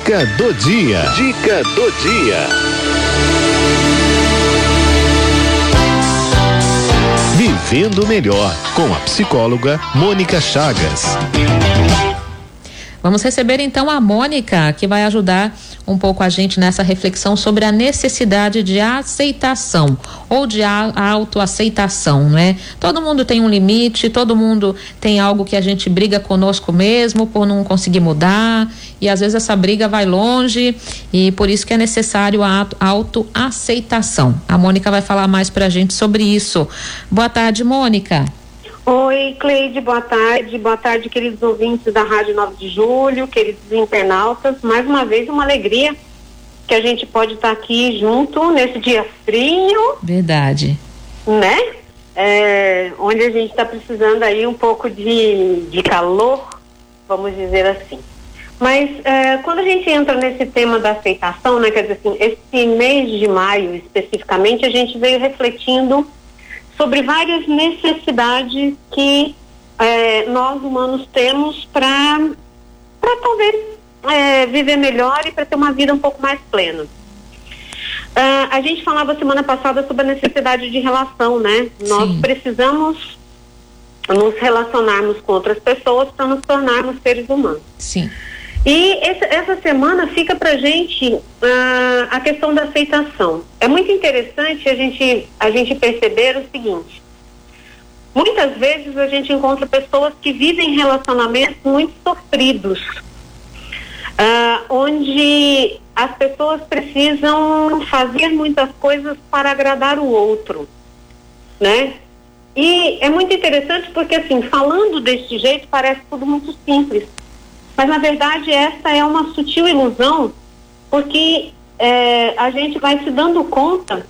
Dica do dia. Dica do dia. Vivendo melhor com a psicóloga Mônica Chagas. Vamos receber então a Mônica, que vai ajudar um pouco a gente nessa reflexão sobre a necessidade de aceitação ou de autoaceitação, né? Todo mundo tem um limite, todo mundo tem algo que a gente briga conosco mesmo por não conseguir mudar e às vezes essa briga vai longe e por isso que é necessário a autoaceitação. A Mônica vai falar mais pra gente sobre isso. Boa tarde, Mônica. Oi, Cleide, boa tarde. Boa tarde, queridos ouvintes da Rádio 9 de Julho, queridos internautas. Mais uma vez, uma alegria que a gente pode estar aqui junto nesse dia frio. Verdade. Né? É, onde a gente está precisando aí um pouco de, de calor, vamos dizer assim. Mas é, quando a gente entra nesse tema da aceitação, né, quer dizer assim, esse mês de maio especificamente, a gente veio refletindo sobre várias necessidades que é, nós humanos temos para talvez é, viver melhor e para ter uma vida um pouco mais plena. Uh, a gente falava semana passada sobre a necessidade de relação, né? Sim. Nós precisamos nos relacionarmos com outras pessoas para nos tornarmos seres humanos. Sim. E esse, essa semana fica para gente uh, a questão da aceitação. É muito interessante a gente, a gente perceber o seguinte: muitas vezes a gente encontra pessoas que vivem relacionamentos muito sofridos, uh, onde as pessoas precisam fazer muitas coisas para agradar o outro, né? E é muito interessante porque assim, falando deste jeito parece tudo muito simples mas, na verdade, essa é uma sutil ilusão, porque é, a gente vai se dando conta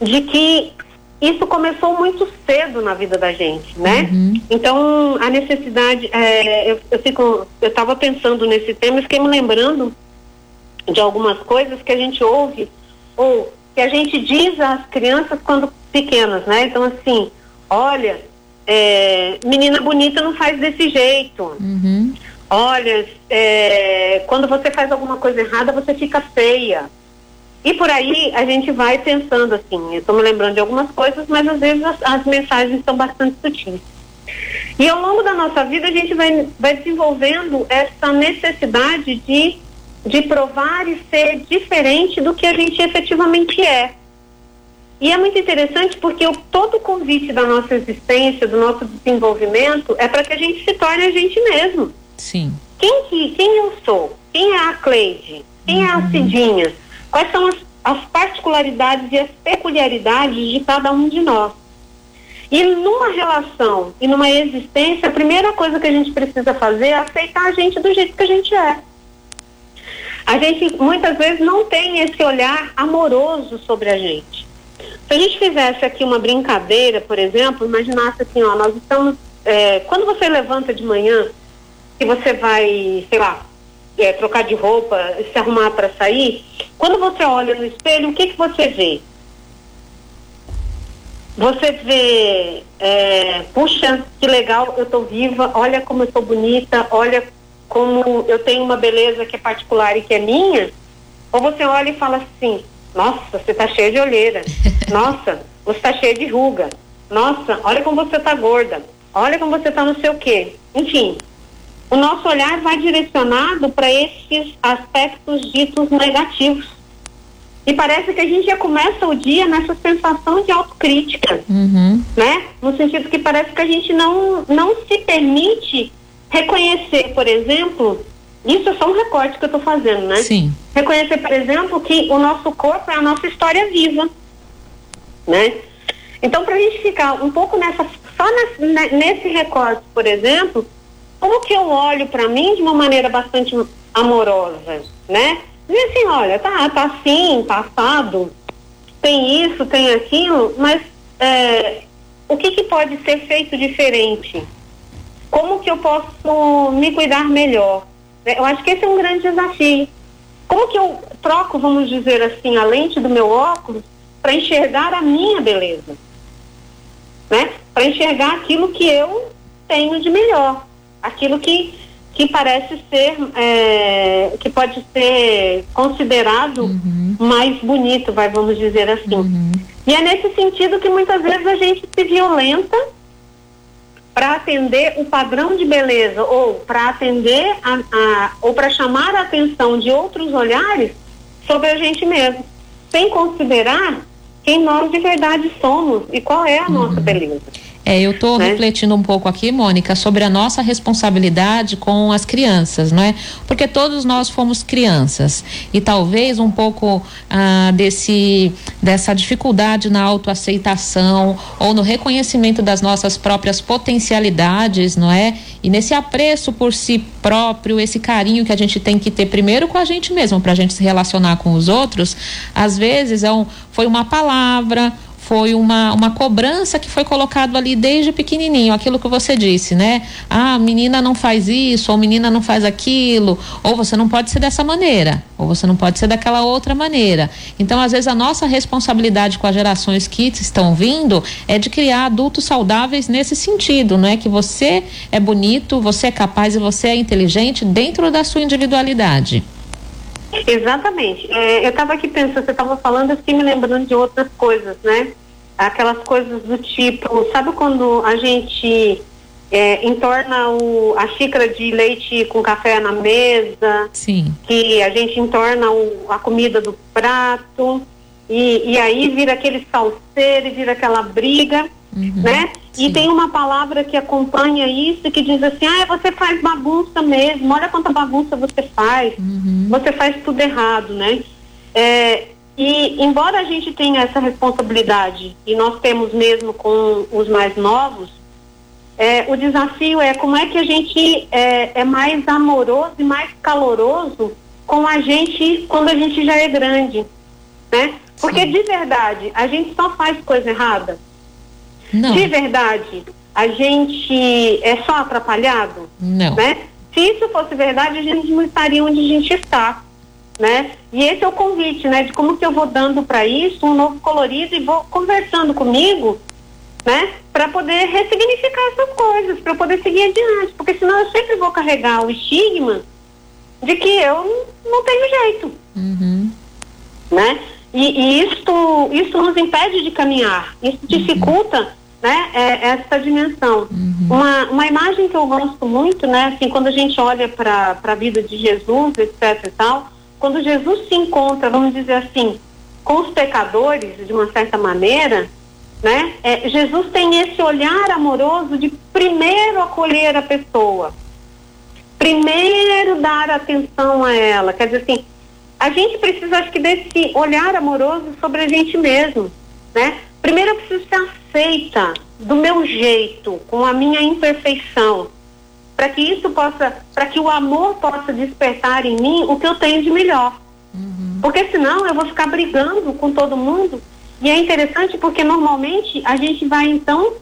de que isso começou muito cedo na vida da gente, né? Uhum. Então, a necessidade, é, eu, eu fico, eu estava pensando nesse tema e fiquei me lembrando de algumas coisas que a gente ouve ou que a gente diz às crianças quando pequenas, né? Então, assim, olha, é, menina bonita não faz desse jeito. Uhum. Olha, é, quando você faz alguma coisa errada, você fica feia. E por aí a gente vai pensando assim, eu estou me lembrando de algumas coisas, mas às vezes as, as, mensagens são bastante sutis. E ao longo da nossa vida a gente vai, vai desenvolvendo essa necessidade de, de provar e ser diferente do que a gente efetivamente é. E é muito interessante porque o, todo o convite da nossa existência, do nosso desenvolvimento, é para que a gente se torne a gente mesmo. Sim. Quem, que, quem eu sou? Quem é a Cleide? Quem uhum. é a uhum. Cidinha? Quais são as, as particularidades e as peculiaridades de cada um de nós? E numa relação e numa existência, a primeira coisa que a gente precisa fazer é aceitar a gente do jeito que a gente é. A gente muitas vezes não tem esse olhar amoroso sobre a gente. Se a gente fizesse aqui uma brincadeira, por exemplo, imaginasse assim, ó, nós estamos. É, quando você levanta de manhã, que você vai, sei lá, é, trocar de roupa, se arrumar para sair, quando você olha no espelho, o que, que você vê? Você vê, é, puxa, que legal, eu tô viva, olha como eu tô bonita, olha como eu tenho uma beleza que é particular e que é minha? Ou você olha e fala assim, nossa, você tá cheia de olheira, nossa, você tá cheia de ruga, nossa, olha como você tá gorda, olha como você tá não sei o quê. Enfim, o nosso olhar vai direcionado para esses aspectos ditos negativos. E parece que a gente já começa o dia nessa sensação de autocrítica, uhum. né? No sentido que parece que a gente não, não se permite reconhecer, por exemplo, isso é só um recorte que eu estou fazendo, né? Sim. Reconhecer, por exemplo, que o nosso corpo é a nossa história viva, né? Então, para a gente ficar um pouco nessa, só nesse, nesse recorte, por exemplo, como que eu olho para mim de uma maneira bastante amorosa, né? E assim, olha, tá, tá assim, passado, tem isso, tem aquilo, mas é, o que, que pode ser feito diferente? Como que eu posso me cuidar melhor? Eu acho que esse é um grande desafio. Como que eu troco, vamos dizer assim, a lente do meu óculos para enxergar a minha beleza? Né? Para enxergar aquilo que eu tenho de melhor aquilo que, que parece ser, é, que pode ser considerado uhum. mais bonito, vai, vamos dizer assim. Uhum. E é nesse sentido que muitas vezes a gente se violenta para atender o padrão de beleza ou para atender a, a ou para chamar a atenção de outros olhares sobre a gente mesmo, sem considerar quem nós de verdade somos e qual é a uhum. nossa beleza. É, eu estou né? refletindo um pouco aqui, Mônica, sobre a nossa responsabilidade com as crianças, não é? Porque todos nós fomos crianças e talvez um pouco ah, desse dessa dificuldade na autoaceitação ou no reconhecimento das nossas próprias potencialidades, não é? E nesse apreço por si próprio, esse carinho que a gente tem que ter primeiro com a gente mesmo para a gente se relacionar com os outros, às vezes é um, foi uma palavra foi uma, uma cobrança que foi colocado ali desde pequenininho, aquilo que você disse, né? Ah, menina não faz isso, ou menina não faz aquilo, ou você não pode ser dessa maneira, ou você não pode ser daquela outra maneira. Então, às vezes, a nossa responsabilidade com as gerações que estão vindo é de criar adultos saudáveis nesse sentido, não é? Que você é bonito, você é capaz e você é inteligente dentro da sua individualidade. Exatamente. É, eu estava aqui pensando, você estava falando, fiquei me lembrando de outras coisas, né? Aquelas coisas do tipo, sabe quando a gente é, entorna o, a xícara de leite com café na mesa? Sim. Que a gente entorna o, a comida do prato e, e aí vira aquele salseiro e vira aquela briga. Uhum, né? Sim. E tem uma palavra que acompanha isso que diz assim, ah, você faz bagunça mesmo, olha quanta bagunça você faz, uhum. você faz tudo errado, né? É, e embora a gente tenha essa responsabilidade, e nós temos mesmo com os mais novos, é, o desafio é como é que a gente é, é mais amoroso e mais caloroso com a gente quando a gente já é grande, né? Porque de verdade, a gente só faz coisa errada não. De verdade, a gente é só atrapalhado? Não. Né? Se isso fosse verdade, a gente não estaria onde a gente está. Né? E esse é o convite, né? De como que eu vou dando para isso um novo colorido e vou conversando comigo, né? Para poder ressignificar essas coisas, para poder seguir adiante, porque senão eu sempre vou carregar o estigma de que eu não tenho jeito, uhum. né? E, e isso, isso nos impede de caminhar, isso dificulta né, é, essa dimensão. Uhum. Uma, uma imagem que eu gosto muito, né, assim, quando a gente olha para a vida de Jesus, etc e tal, quando Jesus se encontra, vamos dizer assim, com os pecadores, de uma certa maneira, né, é, Jesus tem esse olhar amoroso de primeiro acolher a pessoa, primeiro dar atenção a ela, quer dizer assim, a gente precisa, acho que, desse olhar amoroso sobre a gente mesmo, né? Primeiro eu preciso ser aceita do meu jeito, com a minha imperfeição, para que isso possa, para que o amor possa despertar em mim o que eu tenho de melhor. Uhum. Porque senão eu vou ficar brigando com todo mundo. E é interessante porque normalmente a gente vai então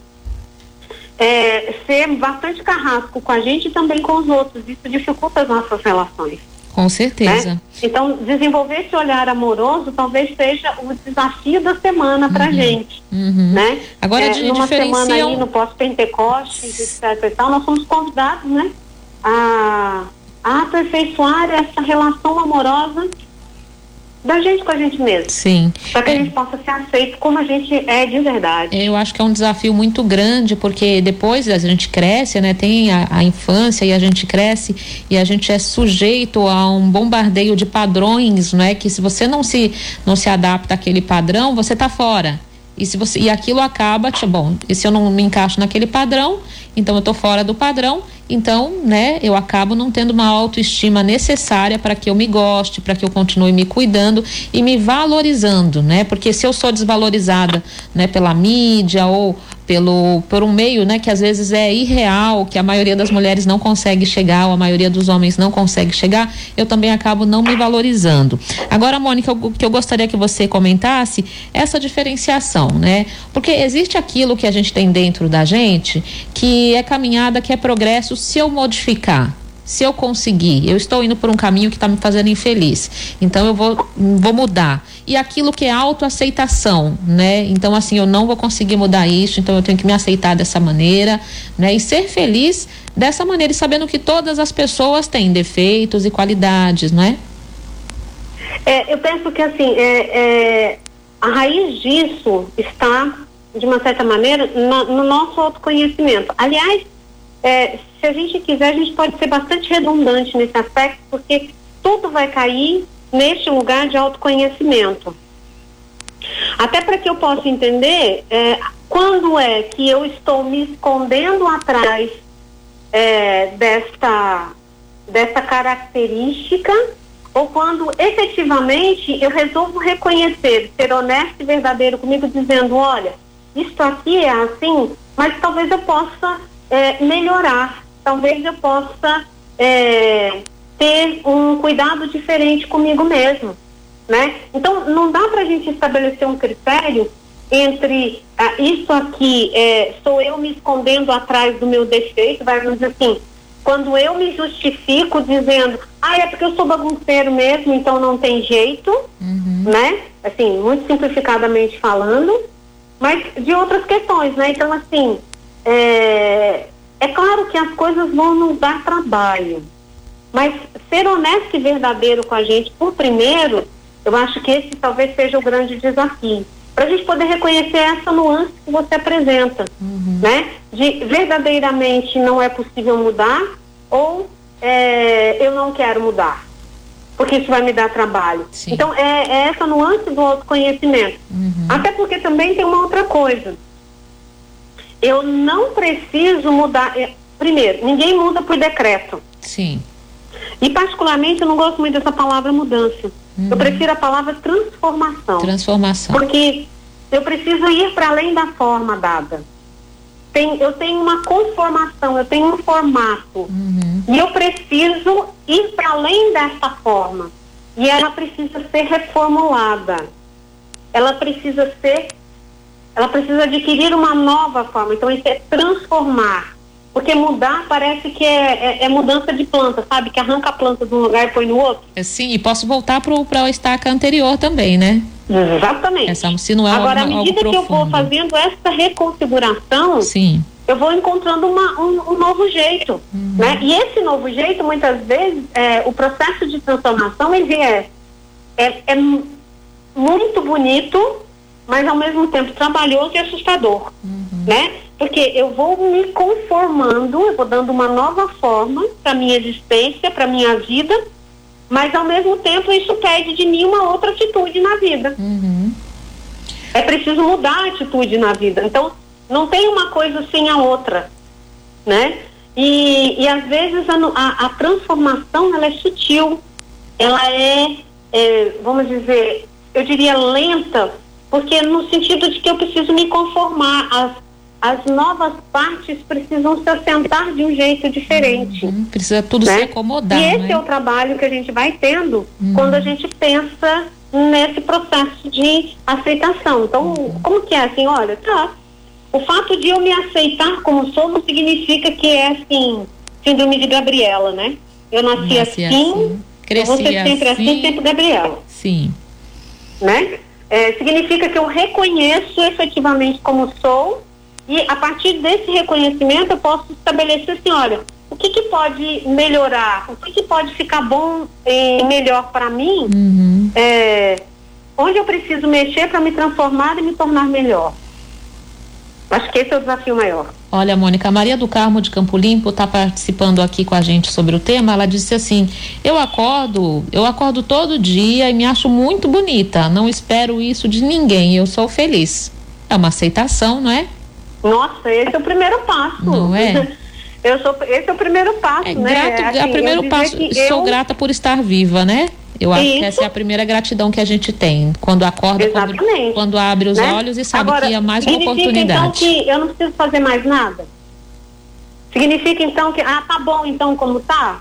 é, ser bastante carrasco com a gente e também com os outros. Isso dificulta as nossas relações. Com certeza. Né? Então, desenvolver esse olhar amoroso talvez seja o desafio da semana para uhum. gente. Uhum. Né? Agora, é, de numa diferenciam... semana aí no pós-Pentecostes, etc e tal, nós somos convidados né, a, a aperfeiçoar essa relação amorosa da gente com a gente mesmo. Sim. Para que é. a gente possa ser aceito como a gente é de verdade. Eu acho que é um desafio muito grande, porque depois a gente cresce, né? Tem a, a, infância e a gente cresce e a gente é sujeito a um bombardeio de padrões, não é? Que se você não se não se adapta àquele padrão, você está fora. E se você e aquilo acaba, bom, e se eu não me encaixo naquele padrão, então eu estou fora do padrão então, né, eu acabo não tendo uma autoestima necessária para que eu me goste, para que eu continue me cuidando e me valorizando, né? Porque se eu sou desvalorizada, né, pela mídia ou pelo por um meio, né, que às vezes é irreal, que a maioria das mulheres não consegue chegar, ou a maioria dos homens não consegue chegar, eu também acabo não me valorizando. Agora, Mônica, o que eu gostaria que você comentasse essa diferenciação, né? Porque existe aquilo que a gente tem dentro da gente, que é caminhada, que é progresso se eu modificar se eu conseguir, eu estou indo por um caminho que está me fazendo infeliz, então eu vou, vou mudar. E aquilo que é autoaceitação, né? Então, assim, eu não vou conseguir mudar isso, então eu tenho que me aceitar dessa maneira, né? E ser feliz dessa maneira, e sabendo que todas as pessoas têm defeitos e qualidades, não é? É, eu penso que assim, é, é, a raiz disso está, de uma certa maneira, no, no nosso autoconhecimento. Aliás, é, se a gente quiser, a gente pode ser bastante redundante nesse aspecto, porque tudo vai cair neste lugar de autoconhecimento. Até para que eu possa entender é, quando é que eu estou me escondendo atrás é, desta, desta característica ou quando efetivamente eu resolvo reconhecer, ser honesto e verdadeiro comigo, dizendo, olha, isto aqui é assim, mas talvez eu possa é, melhorar, talvez eu possa é, ter um cuidado diferente comigo mesmo, né? Então, não dá para a gente estabelecer um critério entre ah, isso aqui é, sou eu me escondendo atrás do meu defeito, vai dizer assim, quando eu me justifico dizendo, ah, é porque eu sou bagunceiro mesmo, então não tem jeito, uhum. né? Assim, muito simplificadamente falando, mas de outras questões, né? Então, assim, é, é claro que as coisas vão nos dar trabalho, mas ser honesto e verdadeiro com a gente, por primeiro, eu acho que esse talvez seja o grande desafio. Para a gente poder reconhecer essa nuance que você apresenta, uhum. né? De verdadeiramente não é possível mudar ou é, eu não quero mudar, porque isso vai me dar trabalho. Sim. Então, é, é, essa nuance do autoconhecimento. Uhum. Até porque também tem uma outra coisa eu não preciso mudar. É, primeiro, ninguém muda por decreto. Sim. E particularmente eu não gosto muito dessa palavra mudança. Uhum. Eu prefiro a palavra transformação. Transformação. Porque eu preciso ir para além da forma dada. Tem, eu tenho uma conformação, eu tenho um formato. Uhum. E eu preciso ir para além dessa forma. E ela precisa ser reformulada. Ela precisa ser ela precisa adquirir uma nova forma. Então, isso é transformar. Porque mudar parece que é, é, é mudança de planta, sabe? Que arranca a planta de um lugar e põe no outro. É, sim, e posso voltar para o estaca anterior também, né? Exatamente. Essa, se não é Agora, à medida que eu vou fazendo essa reconfiguração, sim. eu vou encontrando uma, um, um, novo jeito. Uhum. Né? E esse novo jeito, muitas vezes, é, o processo de transformação, ele é, é, é muito bonito, mas ao mesmo tempo trabalhoso e assustador, uhum. né? Porque eu vou me conformando, eu vou dando uma nova forma para minha existência, para minha vida, mas ao mesmo tempo isso pede de mim uma outra atitude na vida. Uhum. É preciso mudar a atitude na vida. Então, não tem uma coisa sem a outra, né? E, e às vezes a, a, a transformação ela é sutil, ela é, é, vamos dizer, eu diria lenta, porque no sentido de que eu preciso me conformar, as, as novas partes precisam se assentar de um jeito diferente. Uhum, precisa tudo né? se acomodar. E esse né? é o trabalho que a gente vai tendo uhum. quando a gente pensa nesse processo de aceitação. Então, uhum. como que é assim? Olha, tá. O fato de eu me aceitar como sou não significa que é assim, síndrome de Gabriela, né? Eu nasci, nasci assim, assim. Cresci eu vou ser sempre assim, assim sempre Gabriela. Sim. Né? É, significa que eu reconheço efetivamente como sou e a partir desse reconhecimento eu posso estabelecer assim, olha, o que, que pode melhorar, o que, que pode ficar bom e melhor para mim, uhum. é, onde eu preciso mexer para me transformar e me tornar melhor. Acho que esse é o desafio maior. Olha, Mônica, Maria do Carmo de Campo Limpo está participando aqui com a gente sobre o tema. Ela disse assim: Eu acordo, eu acordo todo dia e me acho muito bonita. Não espero isso de ninguém. Eu sou feliz. É uma aceitação, não é? Nossa, esse é o primeiro passo. Não é? Eu sou, esse é o primeiro passo, é, né? Grato, assim, é o primeiro passo. Sou eu... grata por estar viva, né? Eu acho Isso. que essa é a primeira gratidão que a gente tem. Quando acorda, quando, quando, abre os né? olhos e sabe Agora, que é mais uma oportunidade. Então que eu não preciso fazer mais nada? Significa então que, ah, tá bom então como tá?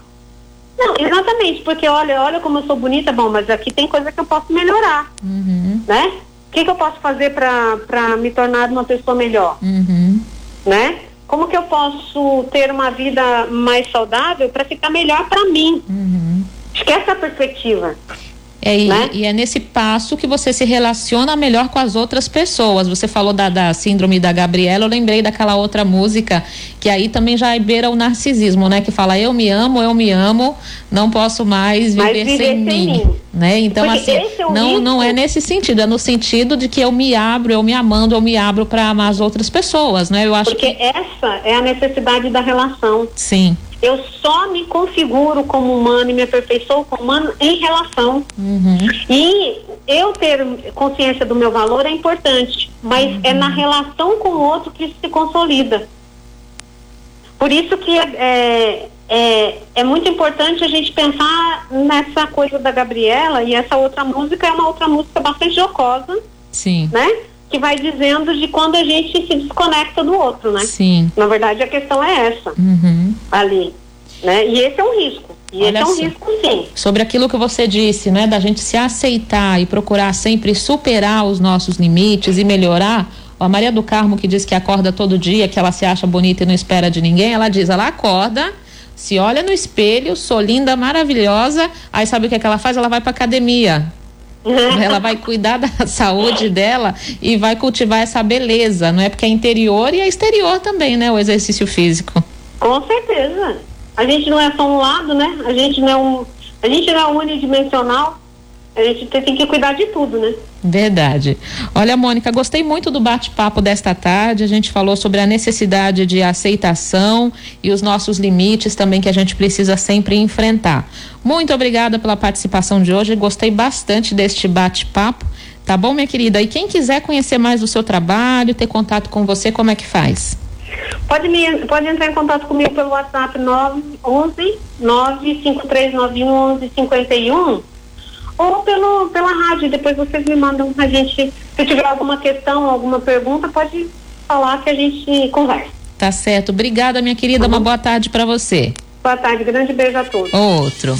Não, exatamente, porque olha, olha como eu sou bonita, bom, mas aqui tem coisa que eu posso melhorar, uhum. né? O que, que eu posso fazer para me tornar uma pessoa melhor, uhum. né? como que eu posso ter uma vida mais saudável para ficar melhor para mim. Uhum. É a perspectiva. É, e, né? e, é nesse passo que você se relaciona melhor com as outras pessoas. Você falou da, da, síndrome da Gabriela, eu lembrei daquela outra música que aí também já beira o narcisismo, né? Que fala eu me amo, eu me amo, não posso mais viver, viver sem, sem, mim. mim. Né? Então, Porque assim, é não, não é nesse sentido, é no sentido de que eu me abro, eu me amando, eu me abro para amar as outras pessoas, né? Eu acho Porque que... essa é a necessidade da relação. Sim. Eu só me configuro como humano e me aperfeiçoo como humano em relação. Uhum. E eu ter consciência do meu valor é importante, mas uhum. é na relação com o outro que isso se consolida. Por isso que é, é, é muito importante a gente pensar nessa coisa da Gabriela e essa outra música é uma outra música bastante jocosa. Sim. Né? Que vai dizendo de quando a gente se desconecta do outro, né? Sim. Na verdade, a questão é essa. Uhum. Ali. Né? E esse é um risco. E Olha esse é um risco, sim. Sobre aquilo que você disse, né? Da gente se aceitar e procurar sempre superar os nossos limites e melhorar. A Maria do Carmo, que diz que acorda todo dia, que ela se acha bonita e não espera de ninguém, ela diz, ela acorda, se olha no espelho, sou linda, maravilhosa, aí sabe o que, é que ela faz? Ela vai para academia. Ela vai cuidar da saúde dela e vai cultivar essa beleza, não é? Porque é interior e é exterior também, né? O exercício físico. Com certeza. A gente não é só um lado, né? A gente não é um, a gente não é unidimensional. A gente tem que cuidar de tudo, né? Verdade. Olha, Mônica, gostei muito do bate-papo desta tarde. A gente falou sobre a necessidade de aceitação e os nossos limites também que a gente precisa sempre enfrentar. Muito obrigada pela participação de hoje. Gostei bastante deste bate-papo. Tá bom, minha querida? E quem quiser conhecer mais do seu trabalho, ter contato com você, como é que faz? Pode, me, pode entrar em contato comigo pelo WhatsApp 911 95391 1151 ou pelo, pela rádio. Depois vocês me mandam a gente. Se tiver alguma questão, alguma pergunta, pode falar que a gente conversa. Tá certo. Obrigada, minha querida. Uma boa tarde para você. Boa tarde. Grande beijo a todos. Outro.